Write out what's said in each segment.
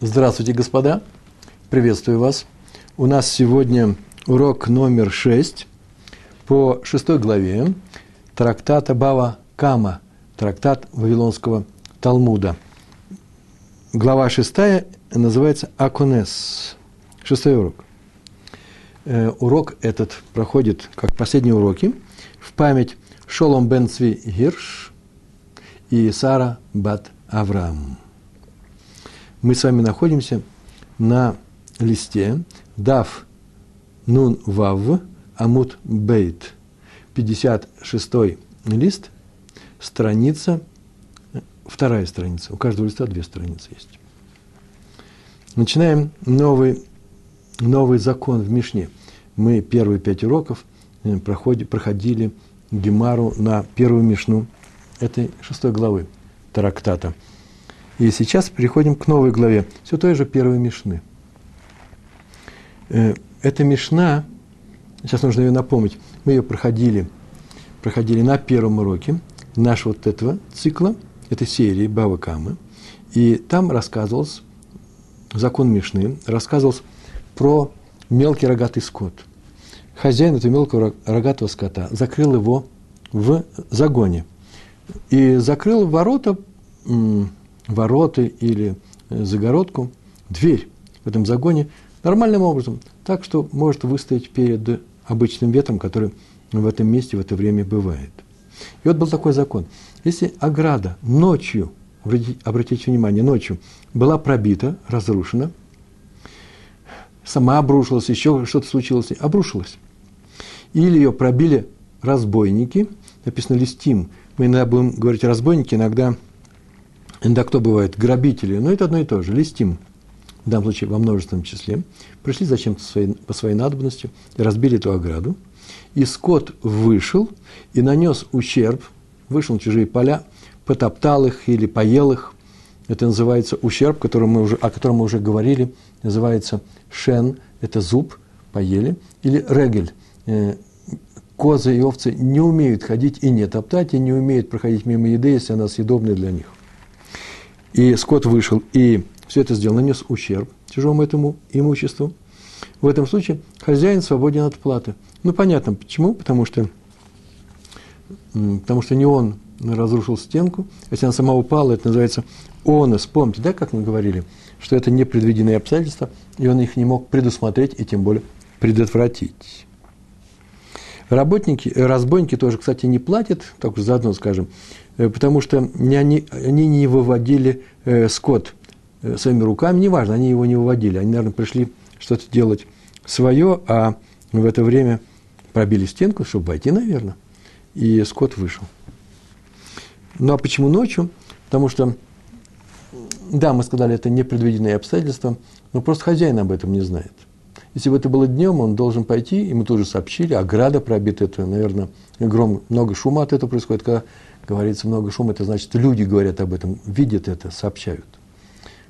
Здравствуйте, господа. Приветствую вас. У нас сегодня урок номер 6 по шестой главе трактата Бава Кама, трактат Вавилонского Талмуда. Глава шестая называется Аконес. Шестой урок. Э, урок этот проходит, как последние уроки, в память Шолом бен Цви Гирш и Сара бат Авраам мы с вами находимся на листе Дав Нун Вав Амут Бейт, 56 лист, страница, вторая страница. У каждого листа две страницы есть. Начинаем новый, новый закон в Мишне. Мы первые пять уроков э, проходи, проходили Гемару на первую Мишну этой шестой главы трактата – и сейчас переходим к новой главе, все той же первой Мишны. Э, эта Мишна, сейчас нужно ее напомнить, мы ее проходили, проходили на первом уроке нашего вот этого цикла, этой серии Бава Камы, и там рассказывался закон Мишны, рассказывался про мелкий рогатый скот. Хозяин этого мелкого рогатого скота закрыл его в загоне и закрыл ворота вороты или э, загородку, дверь в этом загоне нормальным образом, так что может выстоять перед обычным ветром, который в этом месте в это время бывает. И вот был такой закон. Если ограда ночью, обратите, внимание, ночью была пробита, разрушена, сама обрушилась, еще что-то случилось, обрушилась. Или ее пробили разбойники, написано листим. Мы иногда будем говорить разбойники, иногда Иногда кто бывает? Грабители. Но это одно и то же. Листим. В данном случае во множественном числе. Пришли зачем-то по своей надобности разбили эту ограду. И скот вышел и нанес ущерб, вышел на чужие поля, потоптал их или поел их. Это называется ущерб, который мы уже, о котором мы уже говорили, называется шен, это зуб, поели, или регель. Э, козы и овцы не умеют ходить и не топтать, и не умеют проходить мимо еды, если она съедобная для них и скот вышел, и все это сделал, нанес ущерб чужому этому имуществу, в этом случае хозяин свободен от платы. Ну, понятно, почему? Потому что, потому что не он разрушил стенку, если она сама упала, это называется онос. Помните, да, как мы говорили, что это непредвиденные обстоятельства, и он их не мог предусмотреть и тем более предотвратить. Работники, разбойники тоже, кстати, не платят, так заодно скажем, потому что они, не выводили э, скот э, своими руками, неважно, они его не выводили. Они, наверное, пришли что-то делать свое, а в это время пробили стенку, чтобы войти, наверное, и скот вышел. Ну, а почему ночью? Потому что, да, мы сказали, это непредвиденные обстоятельства, но просто хозяин об этом не знает. Если бы это было днем, он должен пойти, мы тоже сообщили, ограда пробита, это, наверное, гром, много шума от этого происходит, когда говорится много шума, это значит, люди говорят об этом, видят это, сообщают.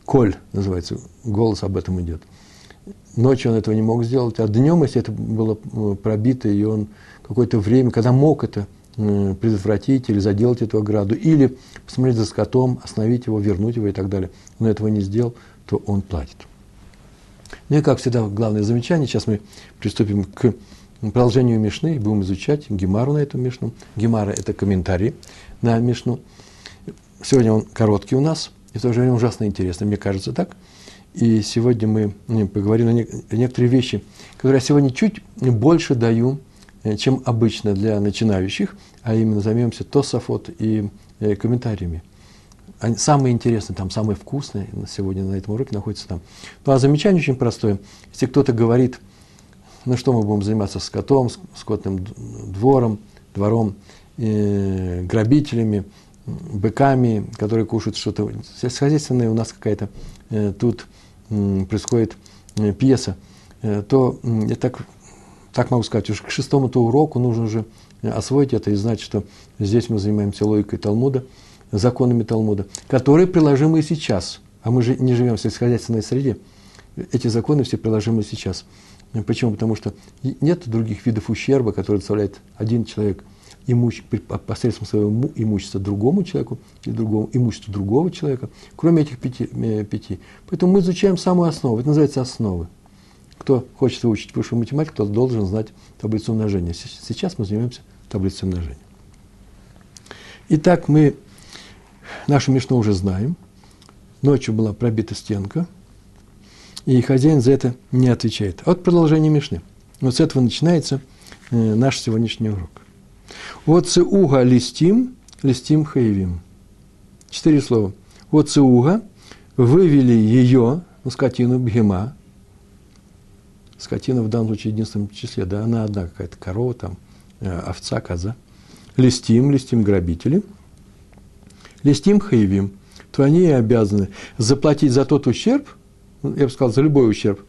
Коль называется, голос об этом идет. Ночью он этого не мог сделать, а днем, если это было э, пробито, и он какое-то время, когда мог это э, предотвратить или заделать эту ограду, или посмотреть за скотом, остановить его, вернуть его и так далее, но этого не сделал, то он платит. Ну и, как всегда, главное замечание. Сейчас мы приступим к продолжению Мишны и будем изучать Гемару на эту Мишну. Гемара – это комментарий на Мишну. Сегодня он короткий у нас, и в то же время ужасно интересный, мне кажется так. И сегодня мы поговорим на некоторые вещи, которые я сегодня чуть больше даю, э, чем обычно для начинающих, а именно займемся Тософот и э, комментариями. Они самые интересные, там самые вкусные сегодня на этом уроке находятся там. Ну а замечание очень простое. Если кто-то говорит, ну что мы будем заниматься с котом, с скотным двором, двором, э, грабителями, быками, которые кушают что-то. Сельскохозяйственная у нас какая-то э, тут э, происходит э, пьеса, э, то э, я так, так могу сказать, уж к шестому-то уроку нужно уже освоить это и знать, что здесь мы занимаемся логикой Талмуда, законами Талмуда, которые приложимы и сейчас. А мы же не живем в сельскохозяйственной среде. Эти законы все приложимы сейчас. Почему? Потому что нет других видов ущерба, которые доставляет один человек – имущ, посредством своего имущества другому человеку или другому имуществу другого человека, кроме этих пяти, э, пяти. Поэтому мы изучаем самую основу. Это называется основы. Кто хочет выучить высшую математику, тот должен знать таблицу умножения. Сейчас мы занимаемся таблицей умножения. Итак, мы нашу Мишну уже знаем. Ночью была пробита стенка, и хозяин за это не отвечает. Вот продолжение Мишны. Вот с этого начинается э, наш сегодняшний урок. Вот цеуга листим, листим хаевим. Четыре слова. Вот цеуга, вывели ее, ну, скотину бхема, скотина в данном случае в единственном числе, да, она одна какая-то корова, там, э, овца, коза. Листим, листим грабители. Листим хаевим, то они обязаны заплатить за тот ущерб, я бы сказал, за любой ущерб,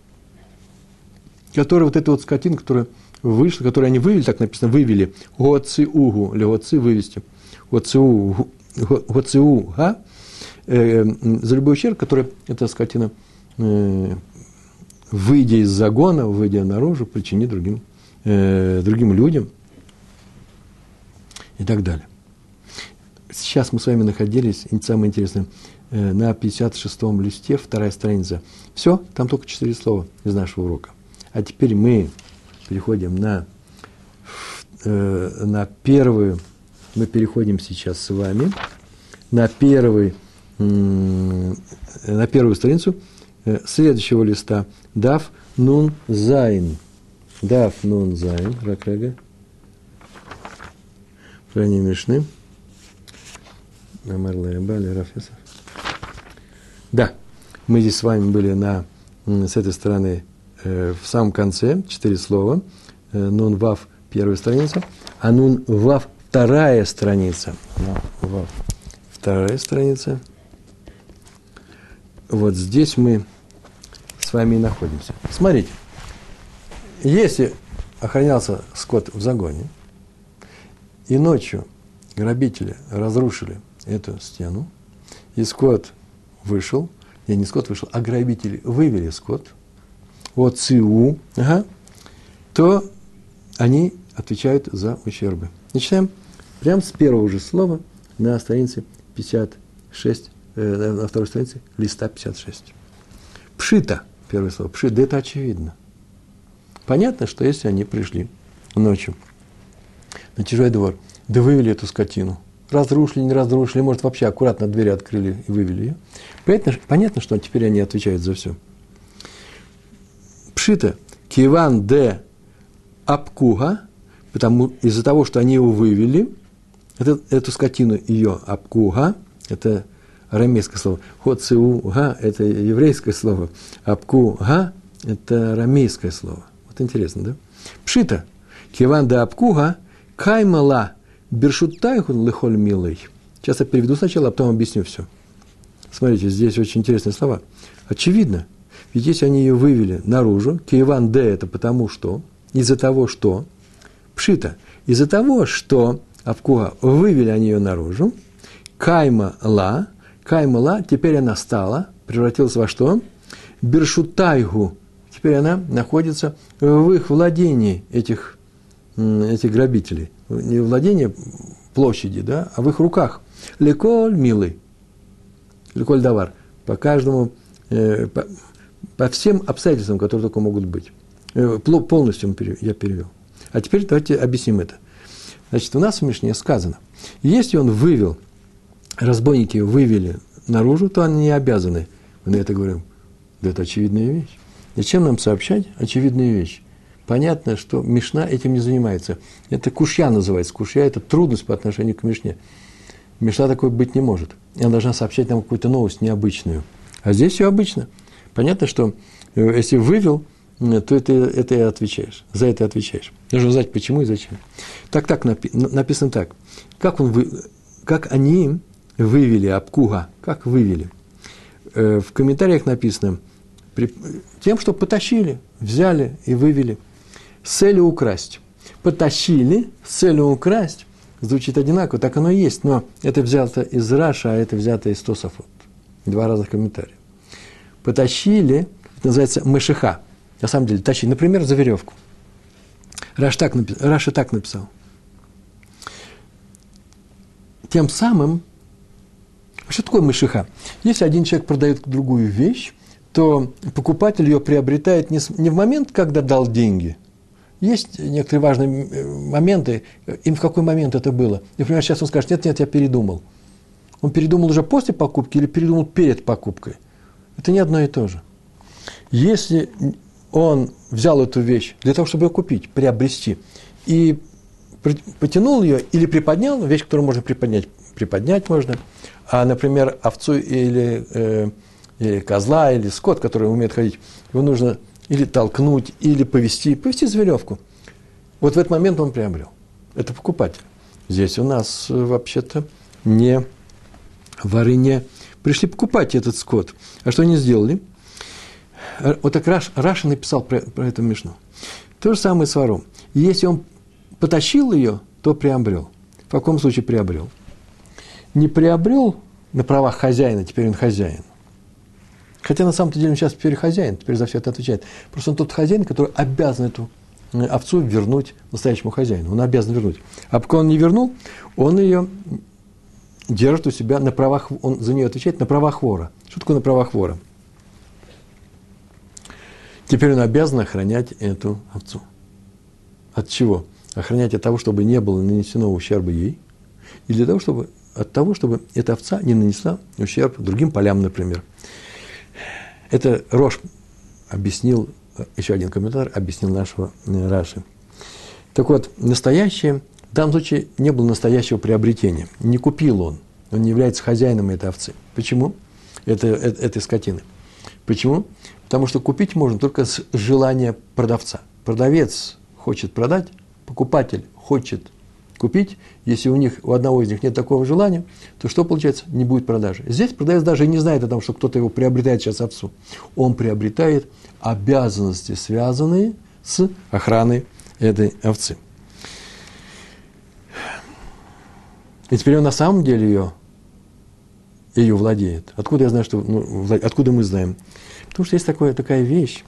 который вот эта вот скотина, которая вышла, которую они вывели, так написано, вывели, гоци угу, или гоци вывести, гоци угу, а, э, за любой ущерб, который эта скотина, э, выйдя из загона, выйдя наружу, причинит другим, э, другим людям и так далее. Сейчас мы с вами находились, и самое интересное, на 56-м листе, вторая страница. Все, там только четыре слова из нашего урока. А теперь мы переходим на, э, на первую, мы переходим сейчас с вами на, первый, на первую страницу э, следующего листа. Дав нун зайн. Дав нун зайн. Ракрага. Крайне мишны. Да, мы здесь с вами были на, с этой стороны Э, в самом конце, четыре слова, э, нун вав первая страница, а нун вав вторая страница. Вав вторая страница. Вот здесь мы с вами и находимся. Смотрите, если охранялся скот в загоне, и ночью грабители разрушили эту стену, и скот вышел, не, не скот вышел, а грабители вывели скот – от ЦИУ, ага, то они отвечают за ущербы. Начинаем прямо с первого же слова на странице 56, э, на второй странице листа 56. Пшита, первое слово, пшит, да это очевидно. Понятно, что если они пришли ночью на чужой двор, да вывели эту скотину, разрушили, не разрушили, может, вообще аккуратно двери открыли и вывели ее. Понятно, понятно что теперь они отвечают за все. Пшита, Киван де Апкуга, потому из-за того, что они его вывели, это, эту скотину ее Апкуга, это арамейское слово, Хоцеуга, это еврейское слово, Апкуга, это арамейское слово. Вот интересно, да? Пшита, Киван де Апкуга, Каймала, Бершутайхун лихоль милый. Сейчас я переведу сначала, а потом объясню все. Смотрите, здесь очень интересные слова. Очевидно – ведь если они ее вывели наружу, Киеван Д это потому что, из-за того, что, Пшита, из-за того, что Авкуа вывели они ее наружу, Кайма Ла, Кайма Ла, теперь она стала, превратилась во что? Бершутайгу, теперь она находится в их владении, этих, этих грабителей. Не владение площади, да, а в их руках. Леколь милый, леколь давар, по каждому, э, по, по всем обстоятельствам, которые только могут быть. Э, полностью я перевел. А теперь давайте объясним это. Значит, у нас в Мишне сказано, если он вывел, разбойники вывели наружу, то они не обязаны. Мы на это говорим, да это очевидная вещь. Зачем нам сообщать очевидную вещь? Понятно, что Мишна этим не занимается. Это кушья называется. Кушья – это трудность по отношению к Мишне. Мишна такой быть не может. Она должна сообщать нам какую-то новость необычную. А здесь все обычно – Понятно, что э, если вывел, э, то это, это и отвечаешь. За это отвечаешь. Нужно знать, почему и зачем. Так, так написано так. Как, он вы, как они вывели Абкуга? Как вывели? Э, в комментариях написано, тем, что потащили, взяли и вывели с целью украсть. Потащили с целью украсть. Звучит одинаково, так оно и есть, но это взято из Раши, а это взято из Тосафот. Два разных комментария потащили, это называется משיכה, на самом деле, тащили, например, за веревку. Раши так, Раши так написал. тем самым, что такое мышиха? Если один человек продает другую вещь, то покупатель ее приобретает не в момент, когда дал деньги. Есть некоторые важные э, моменты, им в какой момент это было. Например, сейчас он скажет, нет, нет, я передумал. Он передумал уже после покупки или передумал перед покупкой. Это не одно и то же. Если он взял эту вещь для того, чтобы ее купить, приобрести, и потянул ее или приподнял, вещь, которую можно приподнять, приподнять можно, а, например, овцу или, э, или козла, или скот, который умеет ходить, его нужно или толкнуть, или повести, повести за веревку. Вот в этот момент он приобрел. Это покупатель. Здесь у нас э, вообще-то не воры не пришли покупать этот скот. А что они сделали? Вот так Раш, Раша написал про, про эту Мишну. То же самое с вором. Если он потащил ее, то приобрел. В каком случае приобрел? Не приобрел на правах хозяина, теперь он хозяин. Хотя на самом деле он сейчас теперь хозяин, теперь за все это отвечает. Просто он тот хозяин, который обязан эту э, овцу вернуть настоящему хозяину. Он обязан вернуть. А пока он не вернул, он ее держит у себя на правах, он за нее отвечает на правах вора. Что такое на правах вора? Теперь он обязан охранять эту овцу. От чего? Охранять от того, чтобы не было нанесено ущерба ей, и для того, чтобы, от того, чтобы эта овца не нанесла ущерб другим полям, например. Это Рош объяснил, еще один комментарий объяснил нашего э, Раши. Так вот, настоящее, в данном случае не было настоящего приобретения. Не купил он, он не является хозяином этой овцы. Почему? Это, это, этой скотины. Почему? Потому что купить можно только с желания продавца. Продавец хочет продать, покупатель хочет купить, если у них, у одного из них нет такого желания, то что получается? Не будет продажи. Здесь продавец даже не знает о том, что кто-то его приобретает сейчас овцу. Он приобретает обязанности, связанные с охраной этой овцы. И теперь он на самом деле ее, ее владеет. Откуда я знаю, что, ну, откуда мы знаем? Потому что есть такое, такая вещь,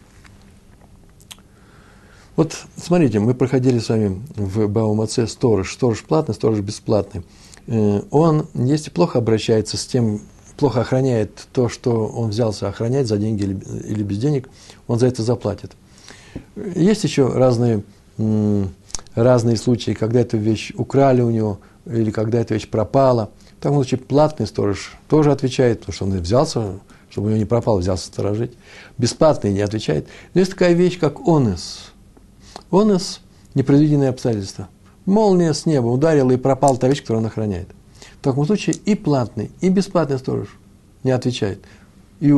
вот смотрите, мы проходили с вами в Баумаце сторож, сторож платный, сторож бесплатный. Э, он, если плохо обращается с тем, плохо охраняет то, что он взялся охранять за деньги или, без денег, он за это заплатит. Есть еще разные, разные случаи, когда эту вещь украли у него, или когда эта вещь пропала. В таком случае платный сторож тоже отвечает, потому что он взялся, чтобы у него не пропало, взялся сторожить. Бесплатный не отвечает. Но есть такая вещь, как онес – Онос – непредвиденные обстоятельства. Молния с неба ударила и пропал та вещь, которую он охраняет. В таком случае и платный, и бесплатный сторож не отвечает. И,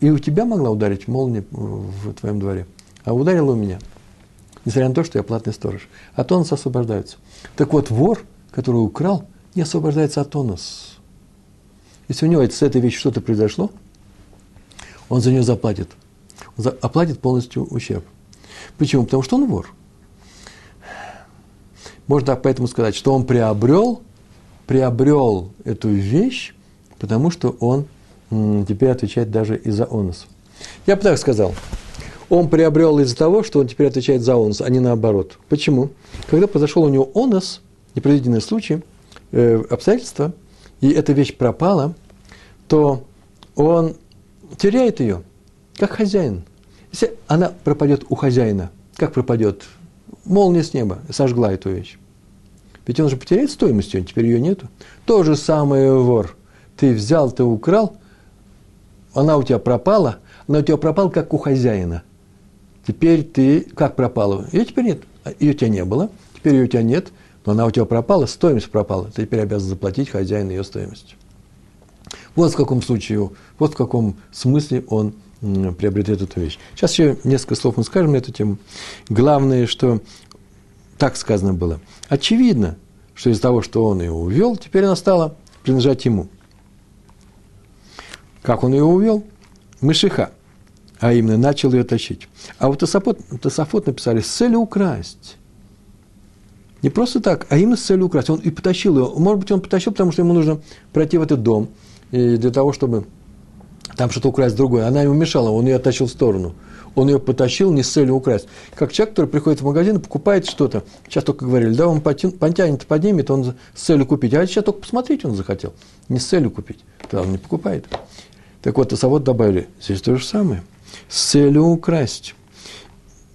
и у тебя могла ударить молния в твоем дворе, а ударила у меня. Несмотря на то, что я платный сторож. От онос освобождаются. Так вот, вор, который украл, не освобождается от онос. Если у него с этой вещью что-то произошло, он за нее заплатит. Он оплатит полностью ущерб. Почему? Потому что он вор. Можно поэтому сказать, что он приобрел, приобрел эту вещь, потому что он теперь отвечает даже и за онос. Я бы так сказал. Он приобрел из-за того, что он теперь отвечает за онос, а не наоборот. Почему? Когда произошел у него онос, непредвиденный случай, э, обстоятельства, и эта вещь пропала, то он теряет ее, как хозяин – она пропадет у хозяина, как пропадет? Молния с неба сожгла эту вещь. Ведь он же потеряет стоимость ее, теперь ее нету. То же самое вор. Ты взял, ты украл, она у тебя пропала, она у тебя пропала, как у хозяина. Теперь ты, как пропала? Ее теперь нет. Ее у тебя не было, теперь ее у тебя нет, но она у тебя пропала, стоимость пропала. Ты теперь обязан заплатить хозяину ее стоимость. Вот в каком случае, вот в каком смысле он приобретет эту вещь. Сейчас еще несколько слов мы скажем на эту тему. Главное, что так сказано было. Очевидно, что из-за того, что он ее увел, теперь она стала принадлежать ему. Как он ее увел? Мышиха. А именно, начал ее тащить. А вот Тософот, Тософот написали с целью украсть. Не просто так, а именно с целью украсть. Он и потащил ее. Может быть, он потащил, потому что ему нужно пройти в этот дом. И для того, чтобы там что-то украсть другое. Она ему мешала, он ее оттащил в сторону. Он ее потащил не с целью украсть. Как человек, который приходит в магазин и покупает что-то. Сейчас только говорили, да, он потянет, поднимет, он с целью купить. А сейчас только посмотреть он захотел. Не с целью купить. Тогда он не покупает. Так вот, вот добавили, здесь то же самое. С целью украсть.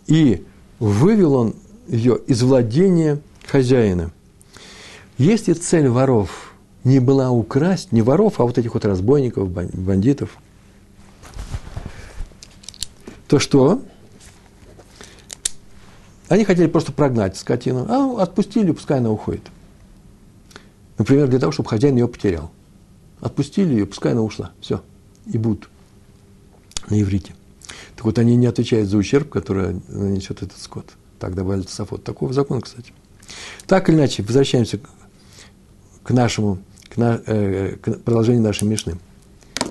И вывел он ее из владения хозяина. Если цель воров не была украсть, не воров, а вот этих вот разбойников, бандитов, то что? Они хотели просто прогнать скотину, а отпустили, пускай она уходит. Например, для того, чтобы хозяин ее потерял. Отпустили ее, пускай она ушла. Все. И будут на иврите. Так вот, они не отвечают за ущерб, который нанесет этот скот. Так добавили Тософот. Такого закона, кстати. Так или иначе, возвращаемся к нашему, к, на, э, к продолжению нашей Мишны.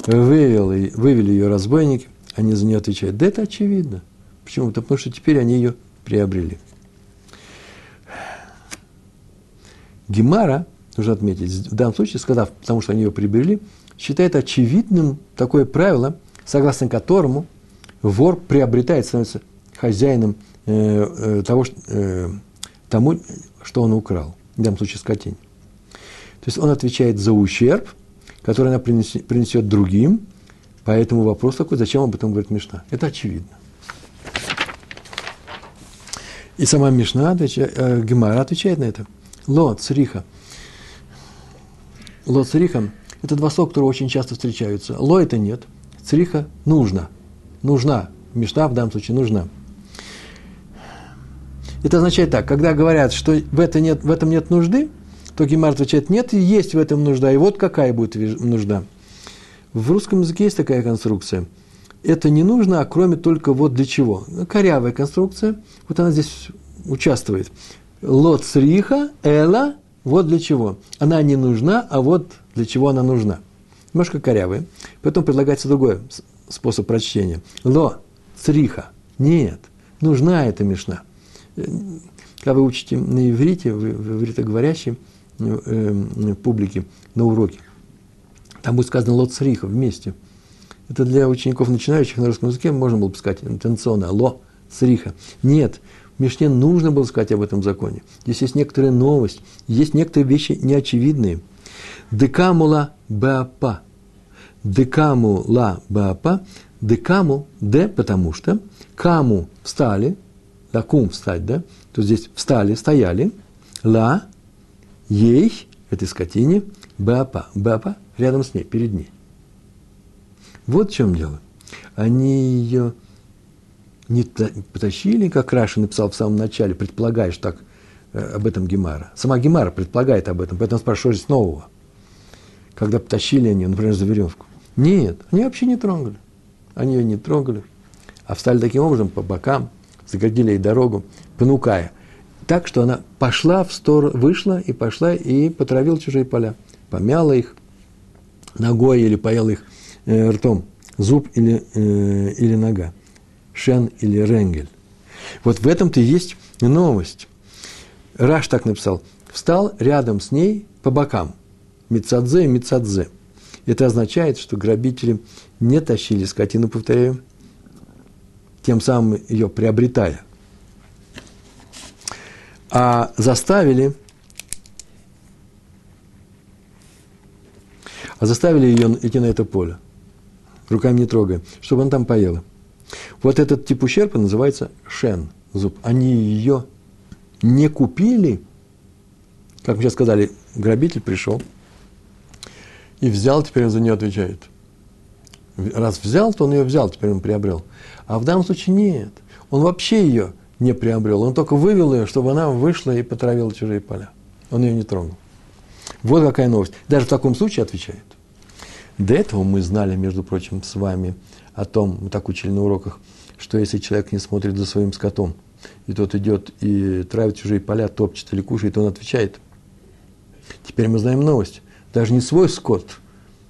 Вывели, вывели ее разбойники, они за нее отвечают. Да это очевидно. Почему? Потому что теперь они ее приобрели. Гемара, нужно отметить, в данном случае, сказав, потому что они ее приобрели, считает очевидным такое правило, согласно которому вор приобретает, становится хозяином э, э, того, э, тому, что он украл, в данном случае скотине. То есть он отвечает за ущерб, который она принесет, другим, поэтому вопрос такой, зачем об этом говорит Мишна? Это очевидно. И сама Мишна, отвечает, э, Гемара отвечает на это. Ло, цриха. Ло, цриха – это два слова, которые очень часто встречаются. Ло – это нет, цриха – нужно – нужна. Мечта в данном случае нужна. Это означает так, когда говорят, что в, это нет, в этом нет нужды, то Гемар отвечает, нет, есть в этом нужда, и вот какая будет нужда. В русском языке есть такая конструкция. Это не нужно, а кроме только вот для чего. Корявая конструкция, вот она здесь участвует. Лот сриха, эла, вот для чего. Она не нужна, а вот для чего она нужна. Немножко корявая. Поэтому предлагается другое способ прочтения. Ло, цриха. Нет, нужна эта мешна. Э, когда вы учите на иврите, вы, в ивритоговорящей э, э, публике на уроке, там будет сказано ло цриха вместе. Это для учеников начинающих на русском языке можно было бы сказать интенционно ло цриха. Нет, в Мишне нужно было сказать об этом законе. Здесь есть некоторая новость, есть некоторые вещи неочевидные. Декамула баапа – декаму ла бапа, декаму, де, потому что, каму встали, да, кум встать, да, то здесь встали, стояли, ла, ей, этой скотине, бапа, бапа, рядом с ней, перед ней. Вот в чем дело. Они ее не потащили, как Раша написал в самом начале, предполагаешь так э, об этом Гемара. Сама Гемара предполагает об этом, поэтому спрашиваю, здесь нового. Когда потащили они, например, за веревку. Нет, они вообще не трогали. Они ее не трогали, а встали таким образом по бокам, загородили ей дорогу, понукая. Так, что она пошла в сторону, вышла и пошла и потравила чужие поля. Помяла их ногой или поела их э, ртом. Зуб или, э, или нога. Шен или ренгель. Вот в этом-то и есть новость. Раш так написал. Встал рядом с ней по бокам. Мицадзе и Мицадзе – это означает, что грабители не тащили скотину, повторяю, тем самым ее приобретая, а заставили, а заставили ее идти на это поле, руками не трогая, чтобы она там поела. Вот этот тип ущерба называется шен, зуб. Они ее не купили, как мы сейчас сказали, грабитель пришел – и взял, теперь он за нее отвечает. Раз взял, то он ее взял, теперь он приобрел. А в данном случае нет. Он вообще ее не приобрел. Он только вывел ее, чтобы она вышла и потравила чужие поля. Он ее не трогал. Вот какая новость. Даже в таком случае отвечает. До этого мы знали, между прочим, с вами о том, мы так учили на уроках, что если человек не смотрит за своим скотом, и тот идет и травит чужие поля, топчет или кушает, он отвечает. Теперь мы знаем новость даже не свой скот.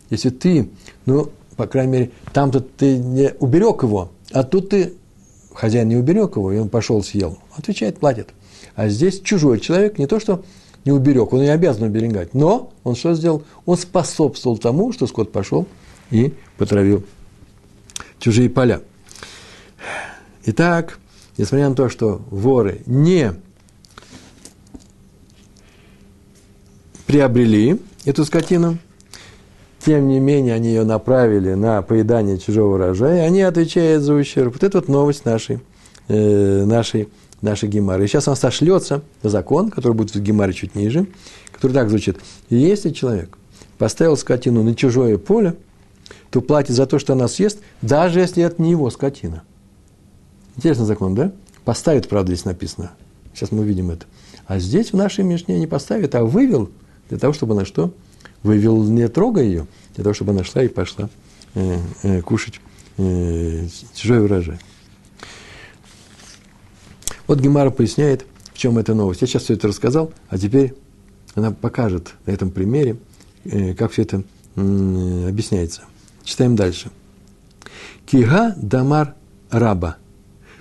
Если ты, ну, по крайней мере, там-то ты не уберег его, а тут ты, хозяин не уберег его, и он пошел съел. Отвечает, платит. А здесь чужой человек не то, что не уберег, он и обязан уберегать. Но он что сделал? Он способствовал тому, что скот пошел и потравил чужие поля. Итак, несмотря на то, что воры не приобрели эту скотину, тем не менее они ее направили на поедание чужого урожая, они отвечают за ущерб. Вот это вот новость нашей, э, нашей, нашей гемары. И сейчас он сошлется на закон, который будет в гемаре чуть ниже, который так звучит. Если человек поставил скотину на чужое поле, то платит за то, что она съест, даже если это не его скотина. Интересный закон, да? Поставит, правда, здесь написано. Сейчас мы увидим это. А здесь в нашей Мишне не поставит, а вывел для того, чтобы она что? Вывел, не трогая ее, для того, чтобы она шла и пошла э, э, кушать э, чужой урожай. Вот Гемара поясняет, в чем эта новость. Я сейчас все это рассказал, а теперь она покажет на этом примере, э, как все это э, объясняется. Читаем дальше. Кига дамар раба.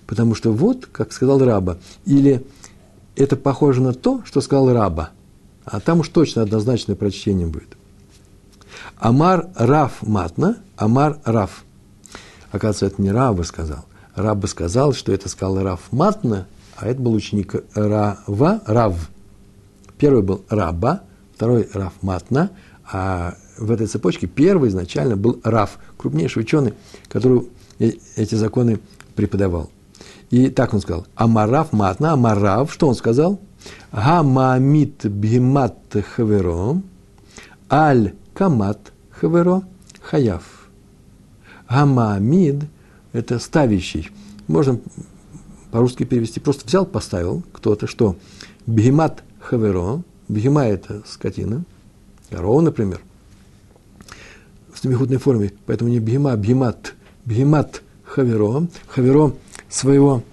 Потому что вот, как сказал раба, или это похоже на то, что сказал раба – а там уж точно однозначное прочтение будет. Амар Раф Матна, Амар Раф. Оказывается, это не Раба сказал. Раба сказал, что это сказал Раф Матна, а это был ученик Рава, Рав. Первый был Раба, второй Раф Матна, а в этой цепочке первый изначально был Раф, крупнейший ученый, который эти законы преподавал. И так он сказал, Амарав Матна, Амарав, что он сказал? Гамамит бхимат хаверо, аль камат хаверо, хаяв. Гамамид – это ставящий. Можно по-русски перевести. Просто взял, поставил кто-то, что бхимат хаверо, бхима – это скотина, корова, например, в семихутной форме, поэтому не бхима, а бхимат, бхимат хаверо, хаверо своего,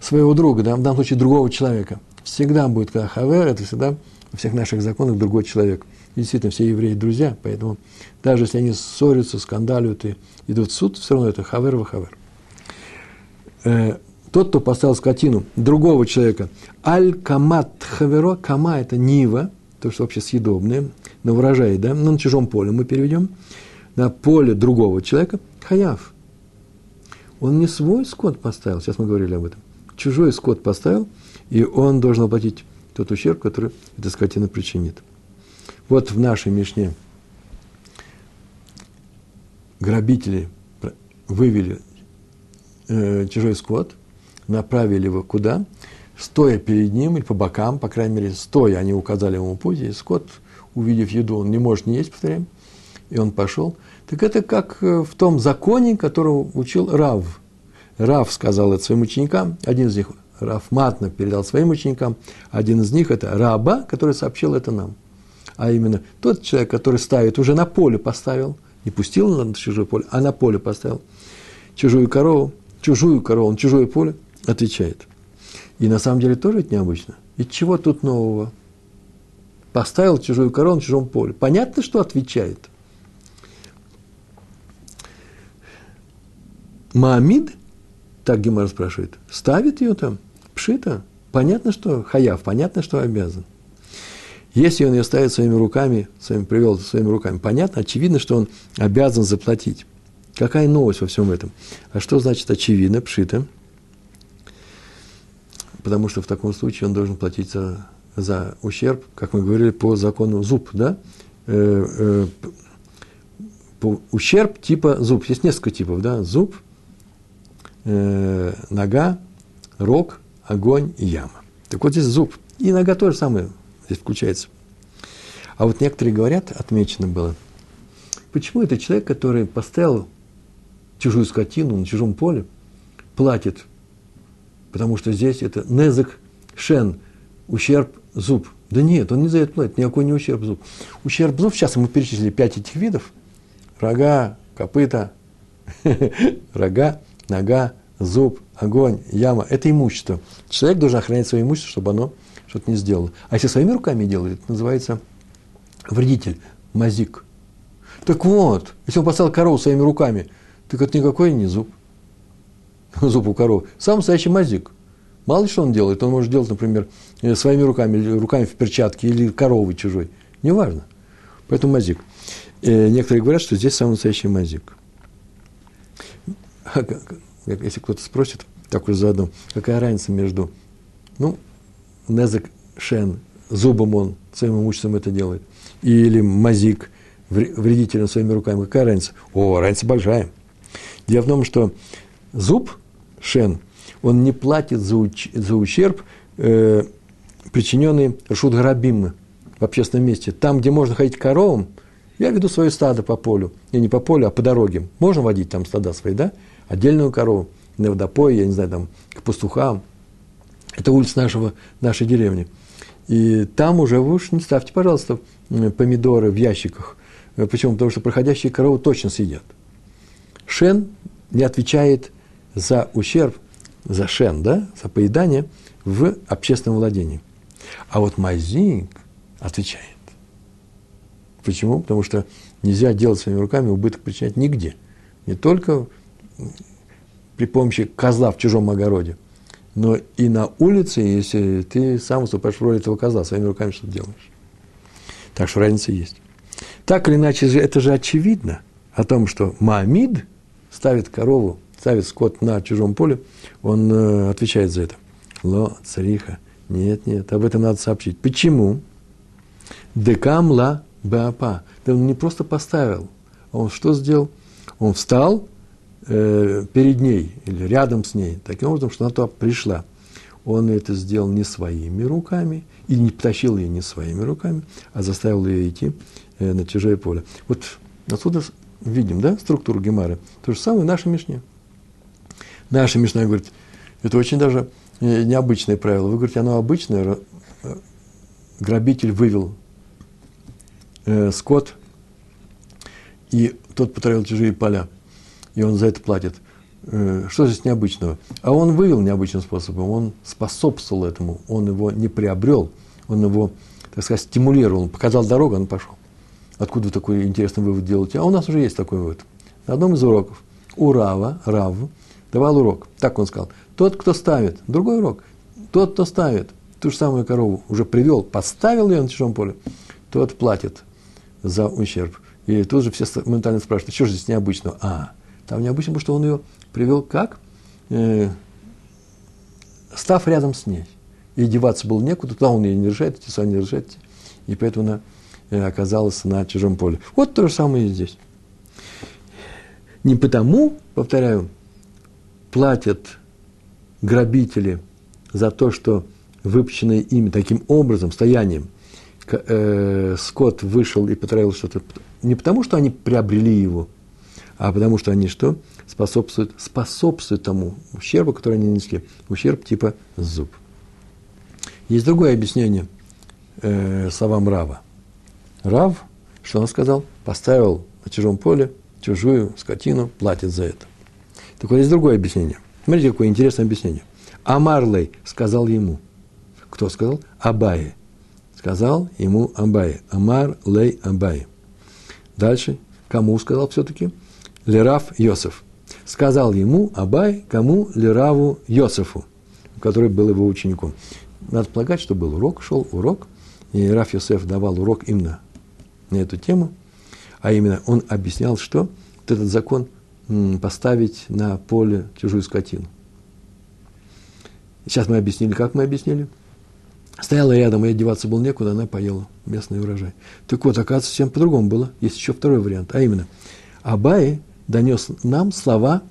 своего друга, да, в данном случае другого человека – всегда будет когда хавер, это всегда во всех наших законах другой человек. И действительно, все евреи друзья, поэтому даже если они ссорятся, скандаливают и идут в суд, все равно это хавер в хавер. Э, тот, кто поставил скотину другого человека, аль-камат хаверо, кама – это нива, то, что вообще съедобное, на урожае, да, на чужом поле мы переведем, на поле другого человека, хаяв. Он не свой скот поставил, сейчас мы говорили об этом, чужой скот поставил – и он должен оплатить тот ущерб, который эта скотина причинит. Вот в нашей Мишне грабители вывели э, чужой скот, направили его куда? Стоя перед ним или по бокам, по крайней мере, стоя, они указали ему путь, и скот, увидев еду, он не может не есть, повторяем, и он пошел. Так это как э, в том законе, которого учил Рав. Рав сказал это своим ученикам, один из них Рафматна передал своим ученикам. Один из них – это Раба, который сообщил это нам. А именно тот человек, который ставит, уже на поле поставил, не пустил на чужое поле, а на поле поставил чужую корову, чужую корову, на чужое поле, отвечает. И на самом деле тоже это необычно. Ведь чего тут нового? Поставил чужую корову на чужом поле. Понятно, что отвечает. Маамид, так Гемар спрашивает, ставит ее там – Пшита. Понятно, что хаяв, понятно, что обязан. Если он ее ставит своими руками, своими, привел своими руками, понятно, очевидно, что он обязан заплатить. Какая новость во всем этом? А что значит очевидно, пшита? Потому что в таком случае он должен платить за, за ущерб, как мы говорили, по закону зуб, да? Э, э, по, ущерб типа зуб. Есть несколько типов, да? Зуб, э, нога, рог огонь и яма. Так вот здесь зуб. И нога тоже самое здесь включается. А вот некоторые говорят, отмечено было, почему это человек, который поставил чужую скотину на чужом поле, платит, потому что здесь это незак шен, ущерб зуб. Да нет, он не за это платит, никакой не ущерб зуб. Ущерб зуб, сейчас мы перечислили пять этих видов, рога, копыта, рога, нога, зуб, огонь, яма – это имущество. Человек должен охранять свое имущество, чтобы оно что-то не сделало. А если своими руками делает, это называется вредитель, мазик. Так вот, если он поставил корову своими руками, так это никакой не зуб. Зуб у коровы. Сам настоящий мазик. Мало ли что он делает. Он может делать, например, э, своими руками, или руками в перчатке, или коровой чужой. Неважно. Поэтому мазик. Э, некоторые говорят, что здесь самый настоящий мазик. Если кто-то спросит, так уже заодно, какая разница между, ну, Незек Шен, зубом он своим имуществом это делает, или Мазик, вредителем своими руками, какая разница? О, разница большая. Дело в том, что зуб Шен, он не платит за, уч, за ущерб, э, причиненный Рашут Гарабим в общественном месте. Там, где можно ходить коровам, я веду свое стадо по полю. Не, не по полю, а по дороге. Можно водить там стада свои, да? Отдельную корову на водопой, я не знаю, там, к пастухам. Это улица нашего, нашей деревни. И там уже вы уж не ставьте, пожалуйста, помидоры в ящиках. Почему? Потому что проходящие коровы точно съедят. Шен не отвечает за ущерб, за шен, да, за поедание в общественном владении. А вот мазик отвечает. Почему? Потому что нельзя делать своими руками убыток причинять нигде. Не только при помощи козла в чужом огороде, но и на улице, если ты сам выступаешь в роли этого козла, своими руками что делаешь. Так что разница есть. Так или иначе, это же очевидно о том, что Маамид ставит корову, ставит скот на чужом поле, он э, отвечает за это. Ло, цариха, нет, нет, об этом надо сообщить. Почему? Декам ла баапа. Да он не просто поставил, он что сделал? Он встал э, перед ней или рядом с ней, таким образом, что она туда пришла. Он это сделал не своими руками и не потащил ее не своими руками, а заставил ее идти э, на чужое поле. Вот отсюда видим, да, структуру Гемары. То же самое в нашей Мишне. Наша Мишна говорит, это очень даже э, необычное правило. Вы говорите, оно обычное. Э, грабитель вывел э, скот, и тот потравил чужие поля, и он за это платит. Э, что здесь необычного? А он вывел необычным способом, он способствовал этому, он его не приобрел, он его, так сказать, стимулировал, он показал дорогу, он пошел. Откуда вы такой интересный вывод делаете? А у нас уже есть такой вывод. На одном из уроков у Рава, Рав, давал урок. Так он сказал. Тот, кто ставит, другой урок. Тот, кто ставит ту же самую корову, уже привел, поставил ее на чужом поле, тот платит за ущерб. И тут же все моментально спрашивают, что же здесь необычного? А, там необычно, потому что он ее привел как? Э, став рядом с ней. И деваться было некуда, туда он ее не решает, эти не решает. И поэтому она э, оказалась на чужом поле. Вот то же самое и здесь. Не потому, повторяю, платят грабители за то, что выпущенное ими таким образом, стоянием, э, скот вышел и потравил что-то, не потому, что они приобрели его, а потому, что они что? Способствуют, способствуют тому ущербу, который они нанесли. Ущерб типа зуб. Есть другое объяснение э, словам Рава. Рав, что он сказал? Поставил на чужом поле чужую скотину, платит за это. Так вот, есть другое объяснение. Смотрите, какое интересное объяснение. Амарлей сказал ему. Кто сказал? Абае. Сказал ему Абае. Амар лей Абае. Дальше. Кому сказал все-таки? Лерав Йосеф. Сказал ему Абай, кому Лераву Йосефу, который был его учеником. Надо полагать, что был урок, шел урок, и Раф Йосеф давал урок именно на эту тему, а именно он объяснял, что вот этот закон поставить на поле чужую скотину. Сейчас мы объяснили, как мы объяснили. Стояла рядом, и одеваться было некуда, она поела местный урожай. Так вот, оказывается, совсем по-другому было. Есть еще второй вариант, а именно, Абай донес нам слова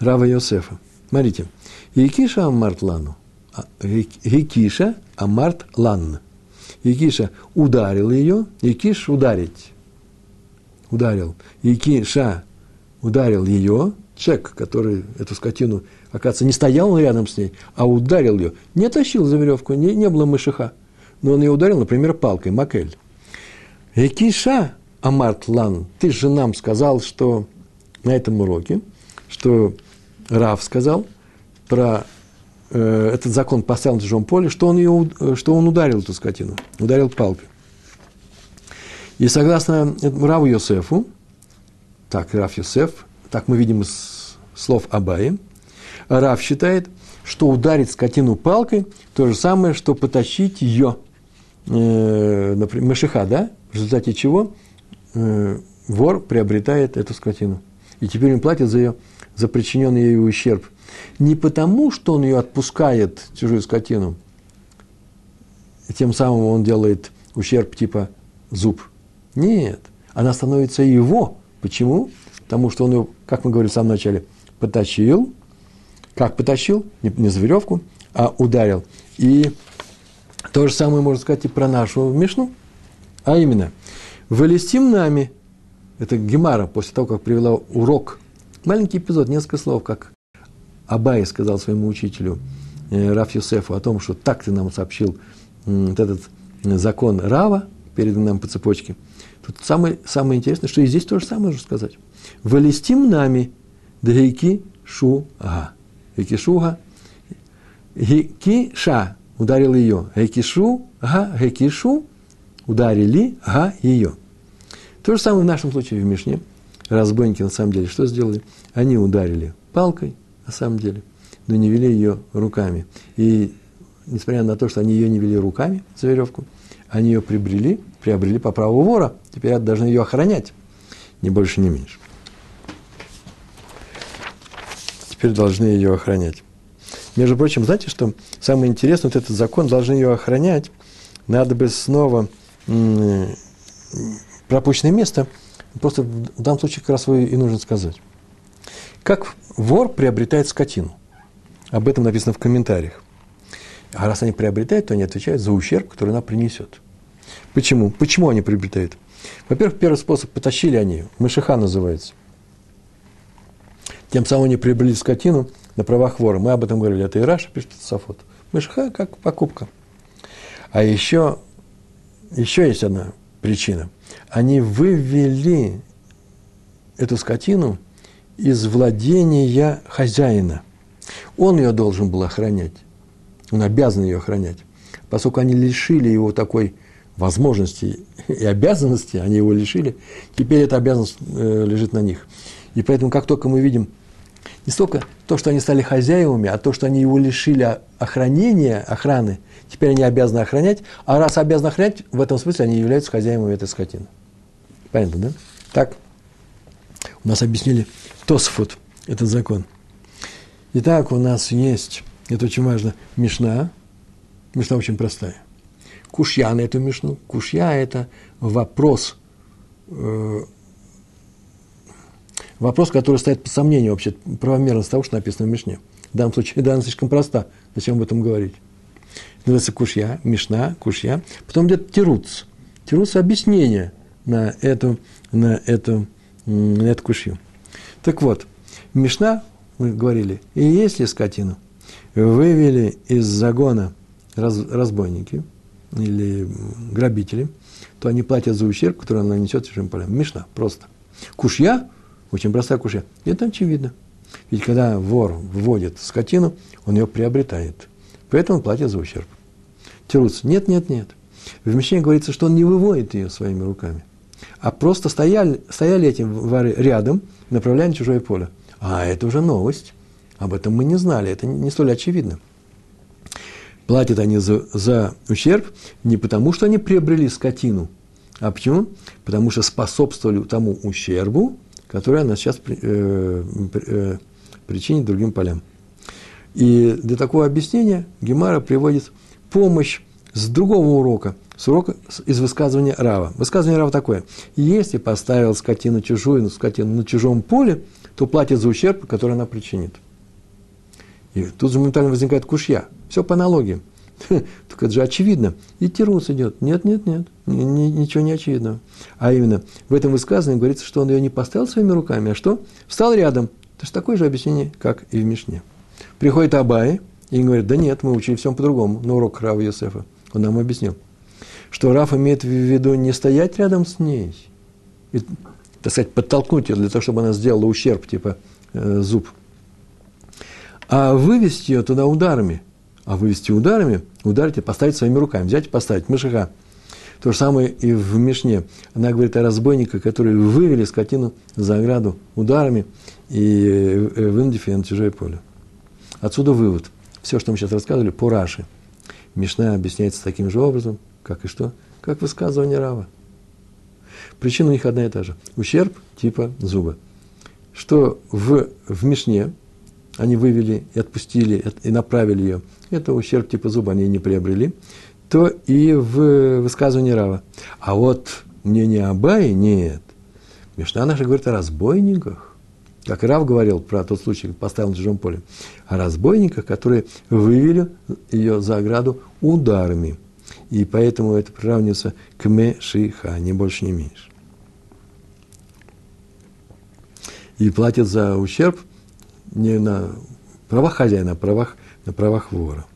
Рава Йосефа. Смотрите, Якиша Амарт Лану, Якиша Амарт Лан. Якиша ударил ее, Якиш ударить. Ударил. Якиша ударил ее, человек, который эту скотину, оказывается, не стоял рядом с ней, а ударил ее, не тащил за веревку, не, не было мышиха, но он ее ударил, например, палкой, макель. Экиша, Амарт Лан, ты же нам сказал, что на этом уроке, что Рав сказал про э, этот закон поставил на чужом поле, что он, ее, что он ударил эту скотину, ударил палкой. И согласно Раву Йосефу, так, Раф Юсеф, так мы видим из слов Абаи, Раф считает, что ударить скотину палкой – то же самое, что потащить ее, э, например, мышиха, да? В результате чего э, вор приобретает эту скотину. И теперь он платит за ее, за причиненный ей ущерб. Не потому, что он ее отпускает, чужую скотину, тем самым он делает ущерб типа зуб. Нет, она становится его. Почему? Потому что он ее, как мы говорили в самом начале, потащил. Как потащил? Не, не за веревку, а ударил. И то же самое можно сказать и про нашу Мишну. А именно, «Вылестим нами» – это Гемара, после того, как привела урок. Маленький эпизод, несколько слов, как Абай сказал своему учителю э, Раф Юсефу о том, что так ты нам сообщил вот этот закон Рава, передан нам по цепочке. Тут самое, самое интересное, что и здесь то же самое можно сказать. «Вылестим нами дгейки шу ага». Гейки шуга. Гейки ша ударил ее. Гейки шу ага. Гейки шу ударили ага ее. То же самое в нашем случае в Мишне. Разбойники на самом деле что сделали? Они ударили палкой, на самом деле, но не вели ее руками. И несмотря на то, что они ее не вели руками за веревку, они ее приобрели, приобрели по праву вора. Теперь должны ее охранять, ни больше, ни меньше. Теперь должны ее охранять. Между прочим, знаете, что самое интересное, вот этот закон должны ее охранять. Надо бы снова пропущенное место, просто в данном случае как раз и нужно сказать. Как вор приобретает скотину? Об этом написано в комментариях. А раз они приобретают, то они отвечают за ущерб, который она принесет. Почему? Почему они приобретают? Во-первых, первый способ, потащили они, мышиха называется. Тем самым они приобрели скотину на правах вора. Мы об этом говорили, это Ираша пишет Сафот. Мышиха как покупка. А еще, еще есть одна причина. Они вывели эту скотину из владения хозяина. Он ее должен был охранять. Он обязан ее охранять. Поскольку они лишили его такой возможности и обязанности, они его лишили, теперь эта обязанность э, лежит на них. И поэтому, как только мы видим не столько то, что они стали хозяевами, а то, что они его лишили охранения, охраны, теперь они обязаны охранять, а раз обязаны охранять, в этом смысле они являются хозяевами этой скотины. Понятно, да? Так, у нас объяснили Тосфот, этот закон. Итак, у нас есть это очень важно. Мишна. Мишна очень простая. Кушья на эту мишну. Кушья – это вопрос, э, вопрос, который стоит под сомнением вообще правомерность того, что написано в Мишне. В данном случае, да, она слишком проста. Зачем об этом говорить? Называется кушья, мишна, кушья. Потом идет тируц. Тируц – объяснение на эту, на эту, на эту кушью. Так вот, мишна, мы говорили, и если скотину вывели из загона раз, разбойники или грабители, то они платят за ущерб, который она нанесет чужим полям. Мишна, просто. Кушья, очень простая кушья, это очевидно. Ведь когда вор вводит скотину, он ее приобретает. Поэтому он платит за ущерб. Тируц, нет, нет, нет. В Мишне говорится, что он не выводит ее своими руками, а просто стояли, стояли эти воры рядом, направляя на чужое поле. А это уже новость. Об этом мы не знали, это не столь очевидно. Платят они за, за ущерб не потому, что они приобрели скотину, а почему? Потому что способствовали тому ущербу, который она сейчас э, э, причинит другим полям. И для такого объяснения Гемара приводит помощь с другого урока, с урока из высказывания Рава. Высказывание Рава такое. Если поставил скотину чужую, ну, скотину на чужом поле, то платит за ущерб, который она причинит. И тут же моментально возникает кушья. Все по аналогии. Так это же очевидно. И тирус идет. Нет, нет, нет. Ничего не очевидного. А именно, в этом высказывании говорится, что он ее не поставил своими руками, а что? Встал рядом. То есть такое же объяснение, как и в Мишне. Приходит Абай и говорит, да нет, мы учили всем по-другому на урок Рава Йосефа. Он нам объяснил, что Раф имеет в виду не стоять рядом с ней, и, так сказать, подтолкнуть ее для того, чтобы она сделала ущерб, типа э, зуб – а вывести ее туда ударами. А вывести ударами, ударить и поставить своими руками. Взять и поставить. Мышиха. То же самое и в Мишне. Она говорит о разбойниках, которые вывели скотину за ограду ударами и э, вынудив ее на чужое поле. Отсюда вывод. Все, что мы сейчас рассказывали, по Раши. Мишна объясняется таким же образом, как и что? Как высказывание Рава. Причина у них одна и та же. Ущерб типа зуба. что в, в Мишне они вывели и отпустили, и направили ее, это ущерб типа зуба они не приобрели, то и в высказывании Рава. А вот мнение Абаи нет. Мишна наша говорит о разбойниках. Как Рав говорил про тот случай, поставил на чужом поле. О разбойниках, которые вывели ее за ограду ударами. И поэтому это приравнивается к мешиха, не больше, не меньше. И платит за ущерб не на правах хозяина, а правах, на правах вора.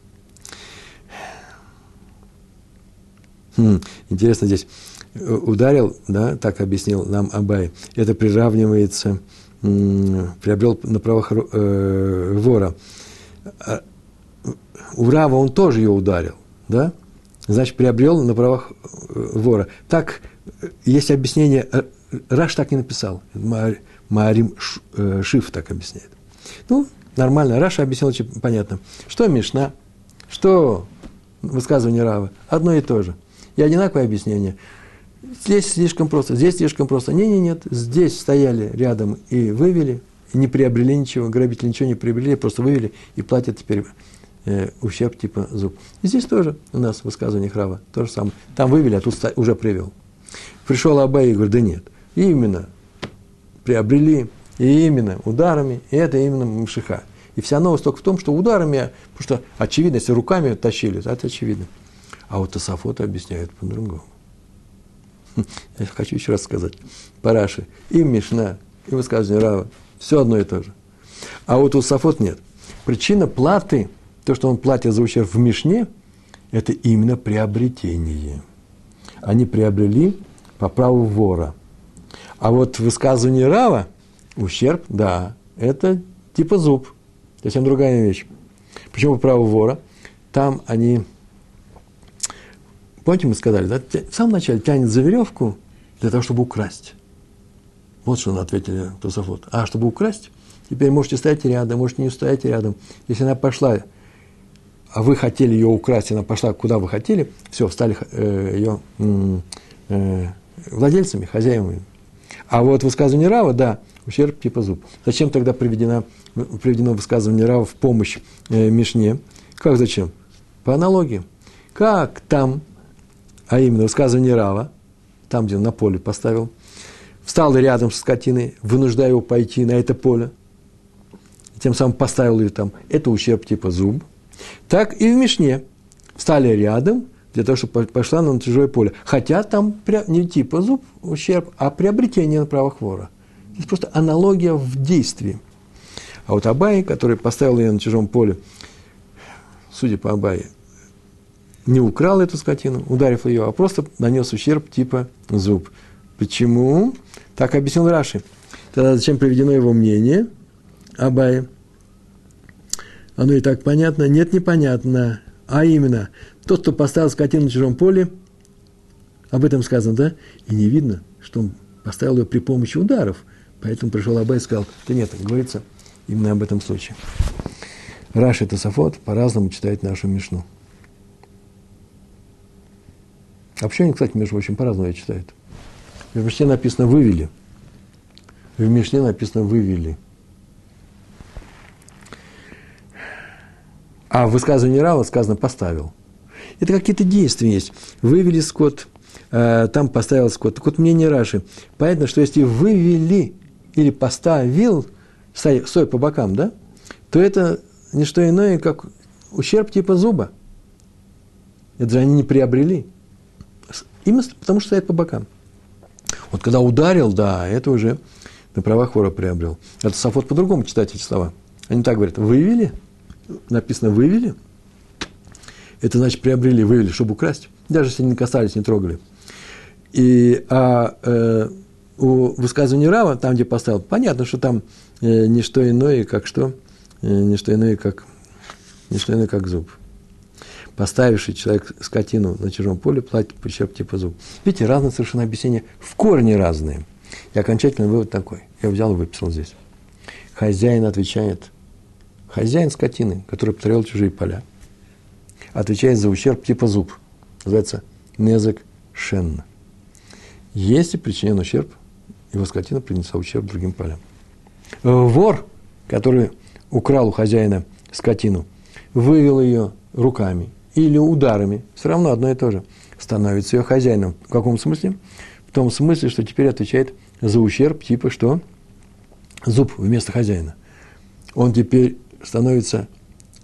Хм, интересно здесь. Ударил, да, так объяснил нам Абай, это приравнивается, приобрел на правах э, вора. А, у Рава он тоже ее ударил, да? Значит, приобрел на правах э, вора. Так, есть объяснение, э, Раш так не написал, Маарим э, Шиф так объясняет. Ну, нормально, Раша объяснил очень понятно. Что Мишна, что высказывание Рава, одно и то же. И одинаковое объяснение. Здесь слишком просто, здесь слишком просто. Не, не, нет, здесь стояли рядом и вывели, и не приобрели ничего, грабители ничего не приобрели, просто вывели и платят теперь э, ущерб типа зуб. И здесь тоже у нас высказывание Храва, то же самое. Там вывели, а тут уже привел. Пришел Абай и говорит, да нет, именно приобрели, и именно ударами, и это именно мшиха. И вся новость только в том, что ударами, потому что очевидно, если руками тащили, это очевидно. А вот Тософот объясняет по-другому. Я хочу еще раз сказать. Параши, и Мишна, и высказывание Рава, все одно и то же. А вот у Сафот нет. Причина платы, то, что он платит за ущерб в Мишне, это именно приобретение. Они приобрели по праву вора. А вот в высказывании Рава ущерб, да, это типа зуб. Совсем другая вещь. Почему по праву вора? Там они Помните, мы сказали, да, в самом начале тянет за веревку для того, чтобы украсть. Вот что ответили Тософот. А, чтобы украсть, теперь можете стоять рядом, можете не стоять рядом. Если она пошла, а вы хотели ее украсть, она пошла куда вы хотели, все, стали э, ее э, владельцами, хозяевами. А вот высказывание Рава, да, ущерб типа зуб. Зачем тогда приведено, приведено высказывание Рава в помощь э, Мишне? Как зачем? По аналогии. Как там а именно высказывание Рава, там, где он на поле поставил, встал рядом с скотиной, вынуждая его пойти на это поле, тем самым поставил ее там, это ущерб типа зуб, так и в Мишне встали рядом, для того, чтобы пошла на чужое поле. Хотя там не типа зуб ущерб, а приобретение на правах вора. Это просто аналогия в действии. А вот Абай, который поставил ее на чужом поле, судя по Абае, не украл эту скотину, ударив ее, а просто нанес ущерб типа зуб. Почему? Так объяснил Раши. Тогда зачем приведено его мнение Абай? Оно и так понятно? Нет, непонятно. А именно, тот, кто поставил скотину на чужом поле, об этом сказано, да? И не видно, что он поставил ее при помощи ударов. Поэтому пришел Абай и сказал, да нет, говорится именно об этом случае. Раши и Тософот по-разному читают нашу Мишну. Почему они, кстати, между прочим, по-разному читают? В Мишне написано «вывели». В Мишне написано «вывели». А в высказывании Рава сказано «поставил». Это какие-то действия есть. Вывели скот, э, там поставил скот. Так вот, мнение Раши. Понятно, что если вывели или поставил, стой, стой по бокам, да, то это не что иное, как ущерб типа зуба. Это же они не приобрели. Именно потому, что стоят по бокам. Вот когда ударил, да, это уже на правах вора приобрел. Это Сафот по-другому читать эти слова. Они так говорят, вывели, написано вывели, это значит приобрели, вывели, чтобы украсть, даже если не касались, не трогали. И, а э, у высказывания Рава, там, где поставил, понятно, что там э, не что иное, как что, э, не что иное, как, не что иное, как зуб поставивший человек скотину на чужом поле, платит ущерб типа зуб. Видите, разные совершенно объяснения, в корне разные. И окончательный вывод такой. Я взял и выписал здесь. Хозяин отвечает, хозяин скотины, который повторял чужие поля, отвечает за ущерб типа зуб. Называется незек шен. Если причинен ущерб, его скотина принесла ущерб другим полям. Вор, который украл у хозяина скотину, вывел ее руками или ударами, все равно одно и то же, становится ее хозяином. В каком смысле? В том смысле, что теперь отвечает за ущерб, типа что? Зуб вместо хозяина. Он теперь становится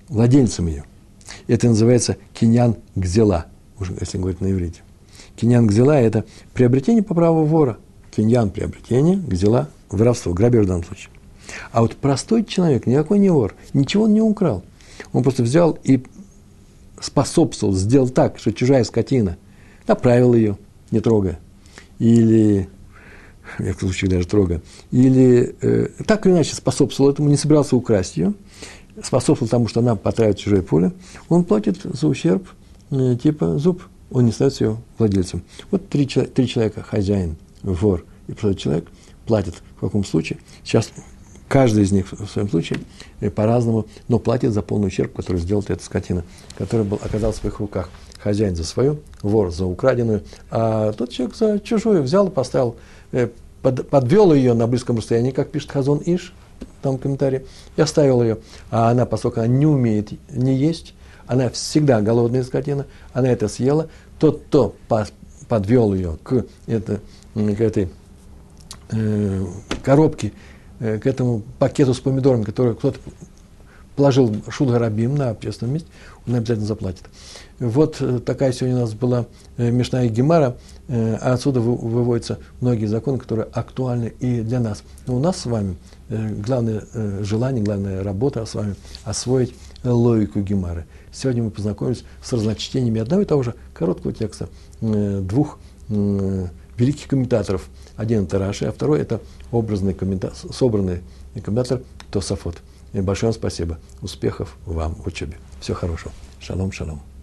владельцем ее. Это называется киньян гзела, если говорить на иврите. Киньян гзела – это приобретение по праву вора. Киньян – приобретение, гзела – воровство, грабеж в данном случае. А вот простой человек, никакой не вор, ничего он не украл. Он просто взял и способствовал, сделал так, что чужая скотина направил ее, не трогая. Или, в некоторых случаях даже трогая. Или э, так или иначе способствовал этому, не собирался украсть ее, способствовал тому, что она потравит чужое поле, он платит за ущерб э, типа зуб, он не становится ее владельцем. Вот три, три человека, хозяин, вор и простой человек, платят в каком случае. Сейчас каждый из них в своем случае э, по-разному, но платит за полный ущерб, который сделал эта скотина, который был, оказался в своих руках. Хозяин за свою, вор за украденную, а тот человек за чужую взял поставил, э, под, подвел ее на близком расстоянии, как пишет Хазон Иш, там комментарий, и оставил ее. А она, поскольку она не умеет не есть, она всегда голодная скотина, она это съела, тот, кто подвел ее к, это, к этой э, коробке, к этому пакету с помидорами, который кто-то положил шударабим на общественном месте, он обязательно заплатит. Вот э, такая сегодня у нас была э, Мишна и Гемара, э, а отсюда выводятся многие законы, которые актуальны и для нас. Но у нас с вами главное желание, главная работа с вами освоить логику Гемары. Сегодня мы познакомились с разночтениями одного и того же короткого текста двух великих комментаторов. Один это Раши, а второй это образный комментатор, собранный комментатор Тософот. И большое вам спасибо. Успехов вам в учебе. Всего хорошего. Шалом, шалом.